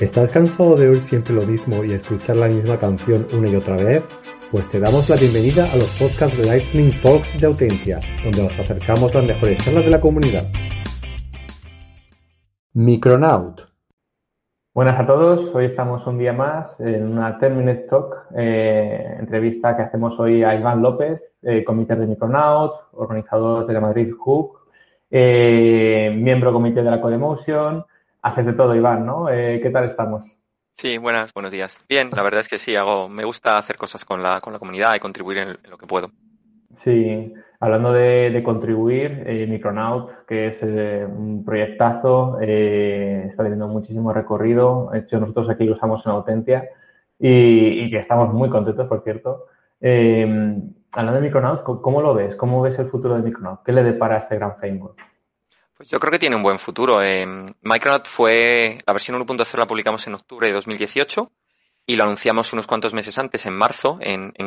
¿Estás cansado de oír siempre lo mismo y escuchar la misma canción una y otra vez? Pues te damos la bienvenida a los podcasts de Lightning Talks de Autentia, donde nos acercamos las mejores charlas de la comunidad. Micronaut. Buenas a todos, hoy estamos un día más en una 10 Minute Talk, eh, entrevista que hacemos hoy a Iván López, eh, comité de Micronaut, organizador de la Madrid Hook, eh, miembro comité de la Codemotion, haces de todo, Iván, ¿no? Eh, ¿Qué tal estamos? Sí, buenas, buenos días. Bien, la verdad es que sí, hago, me gusta hacer cosas con la, con la comunidad y contribuir en, lo que puedo. Sí, hablando de, contribuir, eh, Micronaut, que es eh, un proyectazo, eh, está teniendo muchísimo recorrido. De hecho, nosotros aquí lo usamos en Autentia y, y que estamos muy contentos, por cierto. hablando de Micronaut, ¿cómo lo ves? ¿Cómo ves el futuro de Micronaut? ¿Qué le depara a este gran framework? Pues yo creo que tiene un buen futuro. Eh, Micronaut fue, la versión 1.0 la publicamos en octubre de 2018 y lo anunciamos unos cuantos meses antes, en marzo, en, en.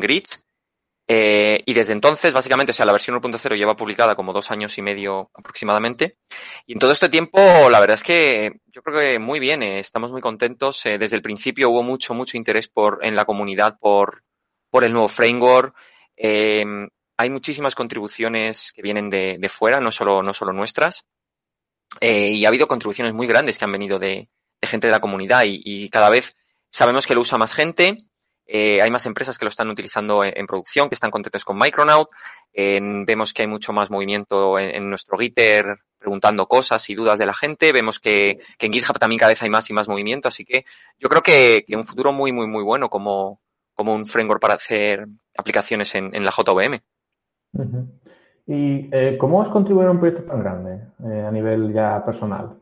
Eh, y desde entonces, básicamente, o sea, la versión 1.0 lleva publicada como dos años y medio aproximadamente. Y en todo este tiempo, la verdad es que yo creo que muy bien, eh, estamos muy contentos. Eh, desde el principio hubo mucho, mucho interés por, en la comunidad por, por el nuevo framework. Hay muchísimas contribuciones que vienen de, de fuera, no solo, no solo nuestras. Eh, y ha habido contribuciones muy grandes que han venido de, gente de la comunidad y, cada vez sabemos que lo usa más gente. Eh, hay más empresas que lo están utilizando en, producción, que están contentos con Micronaut. Vemos que hay mucho más movimiento en, nuestro Gitter preguntando cosas y dudas de la gente. Vemos que, en GitHub también cada vez hay más y más movimiento. Así que yo creo que, un futuro muy, muy, muy bueno como, como un framework para hacer aplicaciones en, la JVM. Uh. ¿Y eh, cómo has contribuido a un proyecto tan grande eh, a nivel ya personal?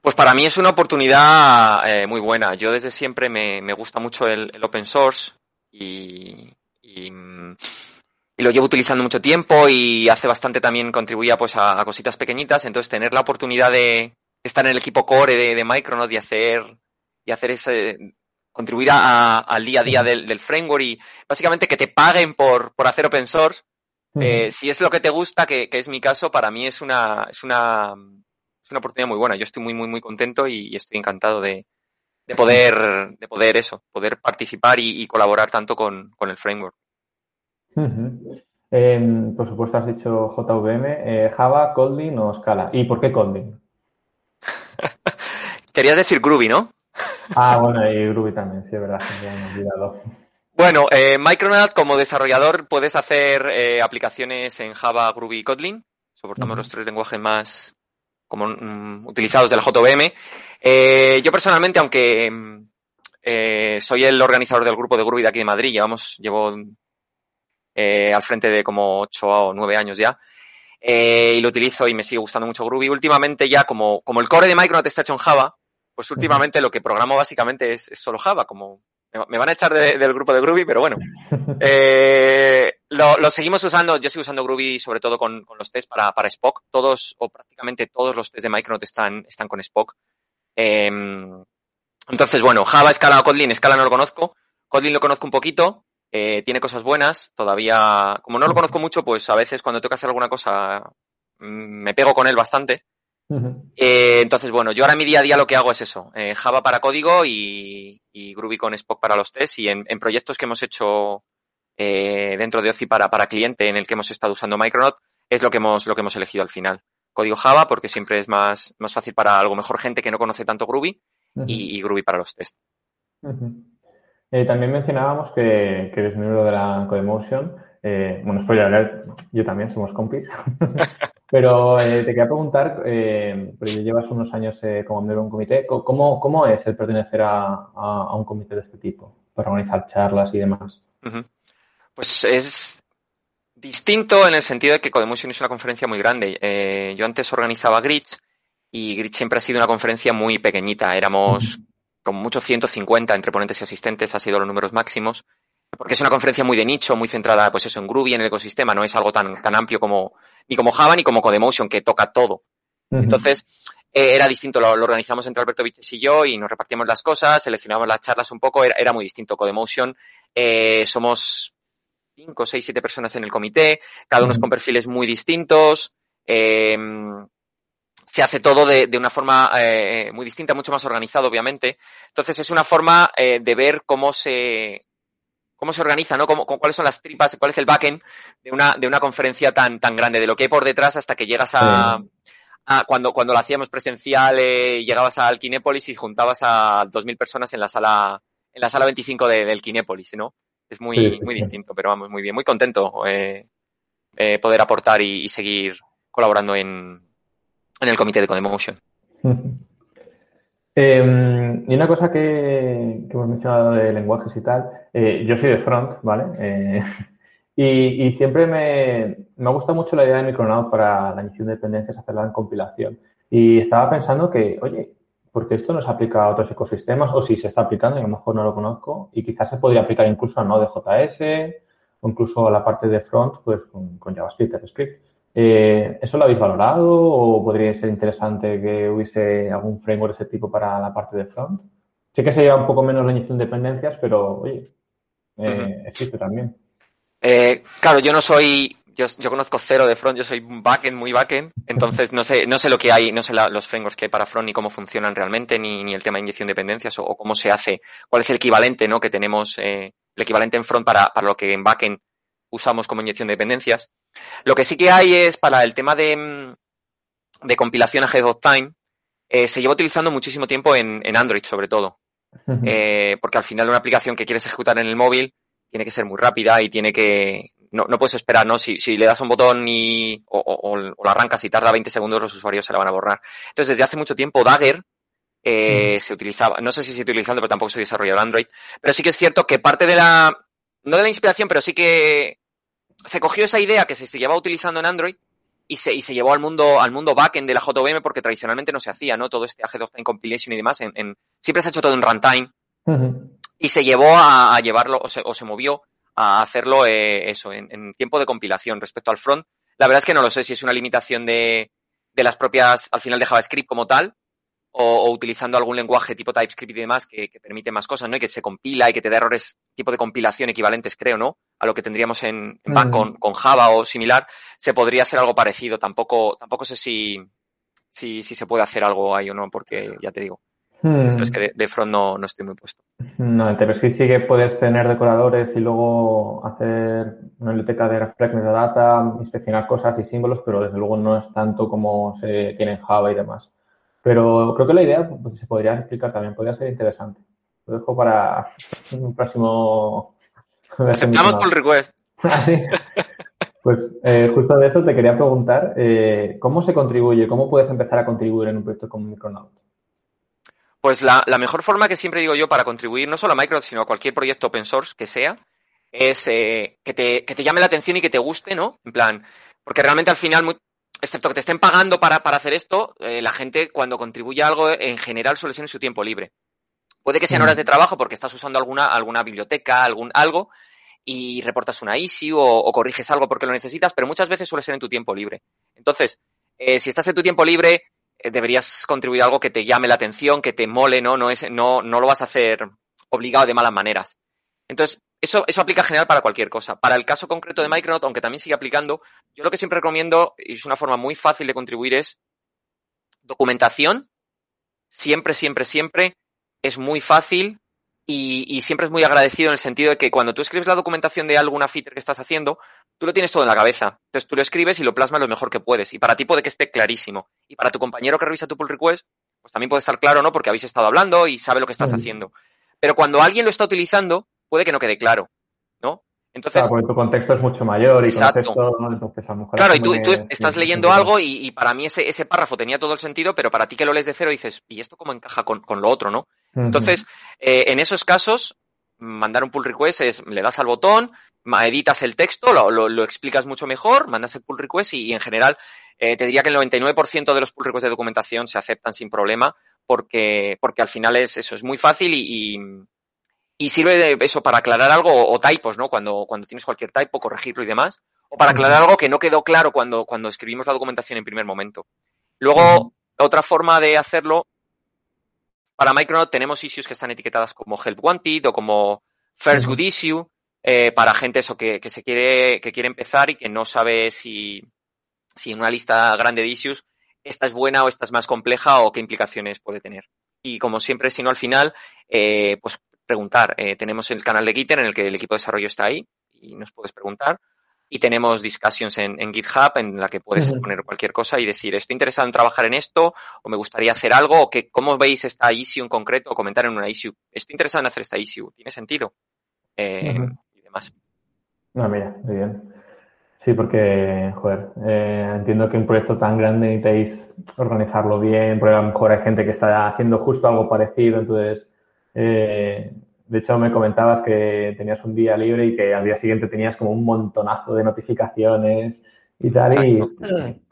Pues para mí es una oportunidad eh, muy buena. Yo desde siempre me, me gusta mucho el, el, open source y, y, y, lo llevo utilizando mucho tiempo y hace bastante también contribuía pues a, a cositas pequeñitas. Entonces tener la oportunidad de estar en el equipo core de, de Micronaut y hacer, y hacer ese, contribuir a, a, al día a día del, del, framework y básicamente que te paguen por, por hacer open source eh, si es lo que te gusta, que, que, es mi caso, para mí es una, es una, es una oportunidad muy buena. Yo estoy muy, muy, muy contento y, y estoy encantado de, de poder, de poder eso, poder participar y, y colaborar tanto con, con, el framework. Uh -huh. eh, por supuesto has dicho JVM, eh, Java, Kotlin o Scala. ¿Y por qué Kotlin? Querías decir Groovy, ¿no? ah, bueno, y Groovy también, sí, es verdad, me he olvidado. Bueno, eh, Micronaut como desarrollador puedes hacer eh, aplicaciones en Java, Groovy y Kotlin. Soportamos uh -huh. los tres lenguajes más como, mm, utilizados de la JVM. Eh, yo personalmente, aunque eh, soy el organizador del grupo de Groovy de aquí de Madrid, llevamos, llevo eh, al frente de como ocho o nueve años ya. y lo utilizo y me sigue gustando mucho Groovy. Últimamente ya como, como el core de Micronaut está hecho en Java, pues últimamente uh -huh. lo que programo básicamente es, es solo Java, como me van a echar de, del grupo de Groovy, pero bueno. Eh, lo, lo, seguimos usando, yo sigo usando Groovy sobre todo con, con los tests para, para, Spock. Todos o prácticamente todos los tests de Micronaut están, están con Spock. Eh, entonces, bueno, Java, Scala o Kotlin. Scala no lo conozco. Kotlin lo conozco un poquito. Eh, tiene cosas buenas. Todavía, como no lo conozco mucho, pues a veces cuando tengo que hacer alguna cosa mm, me pego con él bastante. Uh -huh. eh, entonces, bueno, yo ahora mi día a día lo que hago es eso, eh, Java para código y, y, Groovy con Spock para los tests y en, en proyectos que hemos hecho eh, dentro de OCI para, para cliente en el que hemos estado usando Micronaut es lo que hemos, lo que hemos elegido al final. Código Java porque siempre es más, más fácil para algo mejor gente que no conoce tanto Groovy uh -huh. y, y, Groovy para los tests. Uh -huh. también mencionábamos que, que, eres miembro de la Codemotion. Eh, bueno, spoiler yo también somos compis. Pero eh, te quería preguntar, eh, porque llevas unos años eh, como miembro de un comité, ¿cómo, ¿cómo es el pertenecer a, a, a, un comité de este tipo para organizar charlas y demás? Uh -huh. Pues es distinto en el sentido de que Codemotion es una conferencia muy grande. Eh, yo antes organizaba Gritch y Gritch siempre ha sido una conferencia muy pequeñita. Éramos uh -huh. como mucho 150 entre ponentes y asistentes, ha sido los números máximos porque es una conferencia muy de nicho, muy centrada, pues eso, en Groovy, en el ecosistema, no es algo tan, tan amplio como, ni como Java ni como Codemotion, que toca todo. Uh -huh. Entonces, eh, era distinto, lo, lo, organizamos entre Alberto Viches y yo, y nos repartíamos las cosas, seleccionábamos las charlas un poco, era, era muy distinto. Codemotion, eh, somos cinco, seis, siete personas en el comité, cada uno uh -huh. con perfiles muy distintos, eh, se hace todo de, de una forma eh, muy distinta, mucho más organizado, obviamente. Entonces es una forma eh, de ver cómo se cómo se organiza, ¿no? Cómo, cuáles son las tripas, cuál es el backend de una, de una conferencia tan, tan grande, de lo que hay por detrás hasta que llegas a, a cuando, cuando lo hacíamos presencial, eh, llegabas al Kinépolis y juntabas a 2.000 personas en la sala, en la sala 25 de, del Kinépolis, ¿no? Es muy, sí, muy sí. distinto, pero vamos, muy bien, muy contento eh, eh, poder aportar y, y seguir colaborando en, en el comité de Codemotion. Eh, y una cosa que, hemos mencionado de lenguajes y tal, eh, yo soy de front, ¿vale? Eh, y, siempre me, me ha mucho la idea de Micronaut para la inyección de dependencias, hacerla en compilación. Y estaba pensando que, oye, ¿por qué esto no se aplica a otros ecosistemas? O si se está aplicando, y a lo mejor no lo conozco, y quizás se podría aplicar incluso a Node.js o incluso a la parte de front, pues con, con JavaScript, TypeScript. Eh, ¿Eso lo habéis valorado o podría ser interesante que hubiese algún framework de ese tipo para la parte de front? Sé que sería un poco menos la inyección de dependencias, pero oye, eh, existe también. Eh, claro, yo no soy, yo, yo conozco cero de front, yo soy un backend, muy backend, entonces no sé, no sé lo que hay, no sé la- los frameworks que hay para front ni cómo funcionan realmente, ni, ni el tema de inyección de dependencias o, o cómo se hace, cuál es el equivalente, ¿no? Que tenemos, eh, el equivalente en front para, para lo que en backend usamos como inyección de dependencias. Lo que sí que hay es para el tema de, mm, de compilación ahead of time, eh, se lleva utilizando muchísimo tiempo en, en Android sobre todo. Eh, porque al final una aplicación que quieres ejecutar en el móvil tiene que ser muy rápida y tiene que... No, no puedes esperar, ¿no? Si, si le das un botón y, o, o, o lo arrancas y tarda 20 segundos, los usuarios se la van a borrar. Entonces, desde hace mucho tiempo, Dagger eh, se utilizaba, no sé si se sigue utilizando, pero tampoco soy desarrollador Android, pero sí que es cierto que parte de la, no de la inspiración, pero sí que se cogió esa idea que se, se llevaba utilizando en Android y se, y se llevó al mundo, al mundo backend de la JVM porque tradicionalmente no se hacía, ¿no? Todo este ahead of time compilation y demás, en, en- siempre se ha hecho todo en runtime y se llevó a, a llevarlo o se, o se movió a hacerlo eh, eso en, en tiempo de compilación respecto al front. La verdad es que no lo sé si es una limitación de, de las propias, al final de JavaScript como tal, o, o utilizando algún lenguaje tipo TypeScript y demás que, que permite más cosas, ¿no? Y que se compila y que te da errores tipo de compilación equivalentes, creo, ¿no? A lo que tendríamos en, en back con, con Java o similar, se podría hacer algo parecido. Tampoco, tampoco sé si, si, si se puede hacer algo ahí o no, porque ya te digo, Hmm. esto es que de, de front no, no estoy muy puesto. No, en TypeScript sí que puedes tener decoradores y luego hacer una biblioteca de reflex metadata, inspeccionar cosas y símbolos, pero desde luego no es tanto como se tiene en Java y demás. Pero creo que la idea pues, se podría explicar también, podría ser interesante. Lo dejo para un próximo. Aceptamos pull request. Pues eh, justo de eso te quería preguntar, eh, ¿cómo se contribuye? ¿Cómo puedes empezar a contribuir en un proyecto como Micronaut? Pues la, la mejor forma que siempre digo yo para contribuir no solo a Microsoft, sino a cualquier proyecto open source que sea, es eh, que, te, que te llame la atención y que te guste, ¿no? En plan, porque realmente al final, muy- excepto que te estén pagando para, para hacer esto, la gente cuando contribuye a algo en general suele ser en su tiempo libre. Puede que sean Mm. horas de trabajo porque estás usando alguna, alguna biblioteca, algún algo, y reportas una issue o, o corriges algo porque lo necesitas, pero muchas veces suele ser en tu tiempo libre. Entonces, eh, si estás en tu tiempo libre, eh, deberías contribuir a algo que te llame la atención, que te mole, ¿no? No, es, no, no lo vas a hacer obligado de malas maneras. Entonces, eso, eso aplica en general para cualquier cosa. Para el caso concreto de Micronaut, aunque también sigue aplicando, yo lo que siempre recomiendo, y es una forma muy fácil de contribuir, es documentación. Siempre, siempre, siempre es muy fácil y, y siempre es muy agradecido en el sentido de que cuando tú escribes la documentación de alguna feature que estás haciendo, tú lo tienes todo en la cabeza. Entonces tú lo escribes y lo plasmas lo mejor que puedes. Y para ti puede que esté clarísimo. Y para tu compañero que revisa tu pull request, pues también puede estar claro, ¿no? Porque habéis estado hablando y sabe lo que estás haciendo. Pero cuando alguien lo está utilizando, puede que no quede claro, ¿no? Entonces, Claro, porque tu contexto es mucho mayor y Exacto. conoces todo, entonces a lo mejor Claro, y tú, tú estás leyendo algo y, y para mí ese, ese párrafo tenía todo el sentido, pero para ti que lo lees de cero dices, ¿y esto cómo encaja con, con lo otro, no? Entonces, eh, en esos casos, mandar un pull request es, le das al botón, editas el texto, lo, lo- lo explicas mucho mejor, mandas el pull request y, y en general eh, te diría que el 99% de los pull requests de documentación se aceptan sin problema porque, porque al final es eso, es muy fácil y, y, y sirve de eso para aclarar algo o, o typos, ¿no? Cuando, cuando tienes cualquier typo, corregirlo y demás. O para aclarar algo que no quedó claro cuando, cuando escribimos la documentación en primer momento. Luego, otra forma de hacerlo, para Micronaut tenemos issues que están etiquetadas como Help Wanted o como First. Good Issue, eh, para gente eso que, que se quiere, que quiere empezar y que no sabe si, si en una lista grande de issues esta es buena o esta es más compleja o qué implicaciones puede tener. Y como siempre, si no al final, eh, pues preguntar. Eh, tenemos el canal de Gitter en el que el equipo de desarrollo está ahí y nos puedes preguntar. Y tenemos discussions en, GitHub en la que puedes poner cualquier cosa y decir, estoy interesado en trabajar en esto, o me gustaría hacer algo, o que, cómo veis esta issue en concreto, o comentar en una issue. Estoy interesado en hacer esta issue, ¿tiene sentido? Eh, y demás. No, mira, muy bien. Sí, porque, joder, eh, entiendo que un proyecto tan grande necesitáis organizarlo bien, porque a lo mejor hay gente que está haciendo justo algo parecido, entonces, eh, de hecho me comentabas que tenías un día libre y que al día siguiente tenías como un montonazo de notificaciones y tal, y,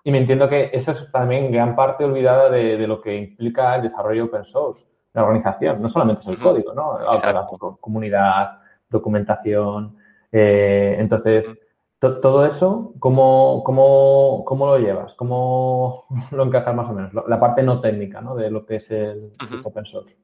y, me entiendo que eso es también gran parte olvidada de, de, lo que implica el desarrollo open source, la organización, no solamente es el código, ¿no? La, comunidad, documentación, eh, entonces todo eso, ¿cómo, cómo, cómo lo llevas? ¿Cómo lo encajas más o menos? La parte no técnica, ¿no? De lo que es el open source.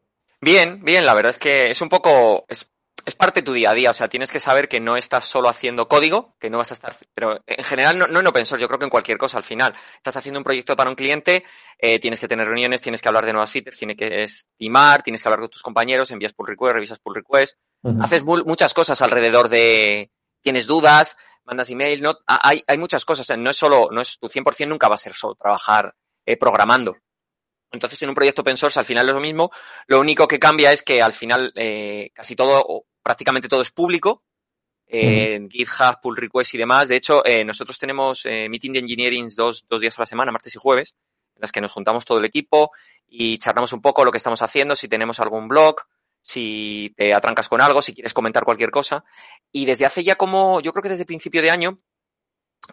Bien, bien, la verdad es que es un poco, es, es, parte de tu día a día, o sea, tienes que saber que no estás solo haciendo código, que no vas a estar, pero en general no, no en open source, yo creo que en cualquier cosa al final. Estás haciendo un proyecto para un cliente, eh, tienes que tener reuniones, tienes que hablar de nuevas features, tienes que estimar, tienes que hablar con tus compañeros, envías pull request, revisas pull request, haces muchas cosas alrededor de, tienes dudas, mandas email, no, hay, hay muchas cosas, no es solo, no es tu 100% nunca va a ser solo trabajar eh, programando. Entonces, en un proyecto open source al final es lo mismo. Lo único que cambia es que al final eh, casi todo, o prácticamente todo es público. Eh, GitHub, pull request y demás. De hecho, eh, nosotros tenemos eh, meeting de engineering dos, dos días a la semana, martes y jueves, en las que nos juntamos todo el equipo y charlamos un poco lo que estamos haciendo, si tenemos algún blog, si te atrancas con algo, si quieres comentar cualquier cosa. Y desde hace ya como, yo creo que desde principio de año,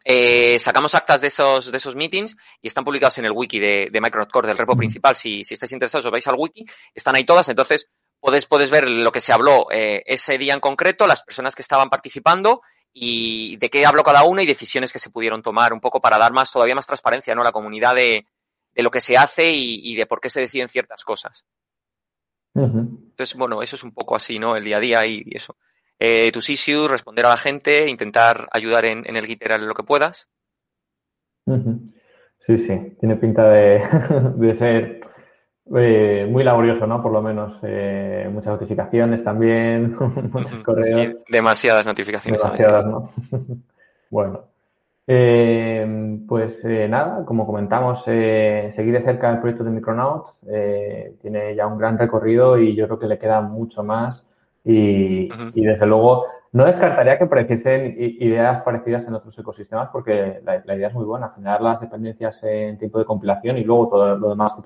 eh, sacamos actas de esos, de esos meetings y están publicados en el wiki de, de Micronaut Core, del repo principal. Si, si estáis interesados, os vais al wiki, están ahí todas, entonces puedes, puedes ver lo que se habló eh, ese día en concreto, las personas que estaban participando y de qué habló cada una y decisiones que se pudieron tomar, un poco para dar más, todavía más transparencia, ¿no? A la comunidad de, de lo que se hace y, y de por qué se deciden ciertas cosas. Entonces, bueno, eso es un poco así, ¿no? El día a día y, eso. Eh, tus issues, responder a la gente, intentar ayudar en, en el GitHub lo que puedas. Sí, sí, tiene pinta de, de ser eh, muy laborioso, ¿no? Por lo menos eh, muchas notificaciones también, muchos correos. demasiadas notificaciones. Demasiadas, ¿no? bueno, eh, pues eh, nada, como comentamos, eh, seguir de cerca el proyecto de Micronaut eh, tiene ya un gran recorrido y yo creo que le queda mucho más y, y desde luego no descartaría que apareciesen ideas parecidas en otros ecosistemas porque la, la, idea es muy buena, generar las dependencias en tiempo de compilación y luego todo lo demás que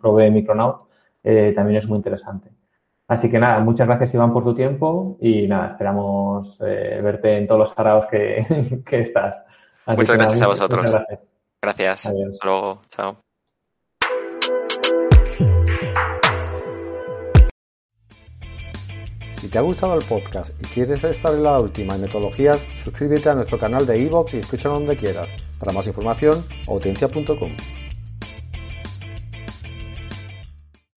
provee Micronaut eh, también es muy interesante. Así que nada, muchas gracias Iván por tu tiempo y nada, esperamos eh, verte en todos los jaraos que, que estás. Muchas gracias a vosotros. Gracias. gracias. Hasta luego. Chao. Si te ha gustado el podcast y quieres estar en la última en metodologías, suscríbete a nuestro canal de iVoox y escúchalo donde quieras. Para más información, audiencia.com.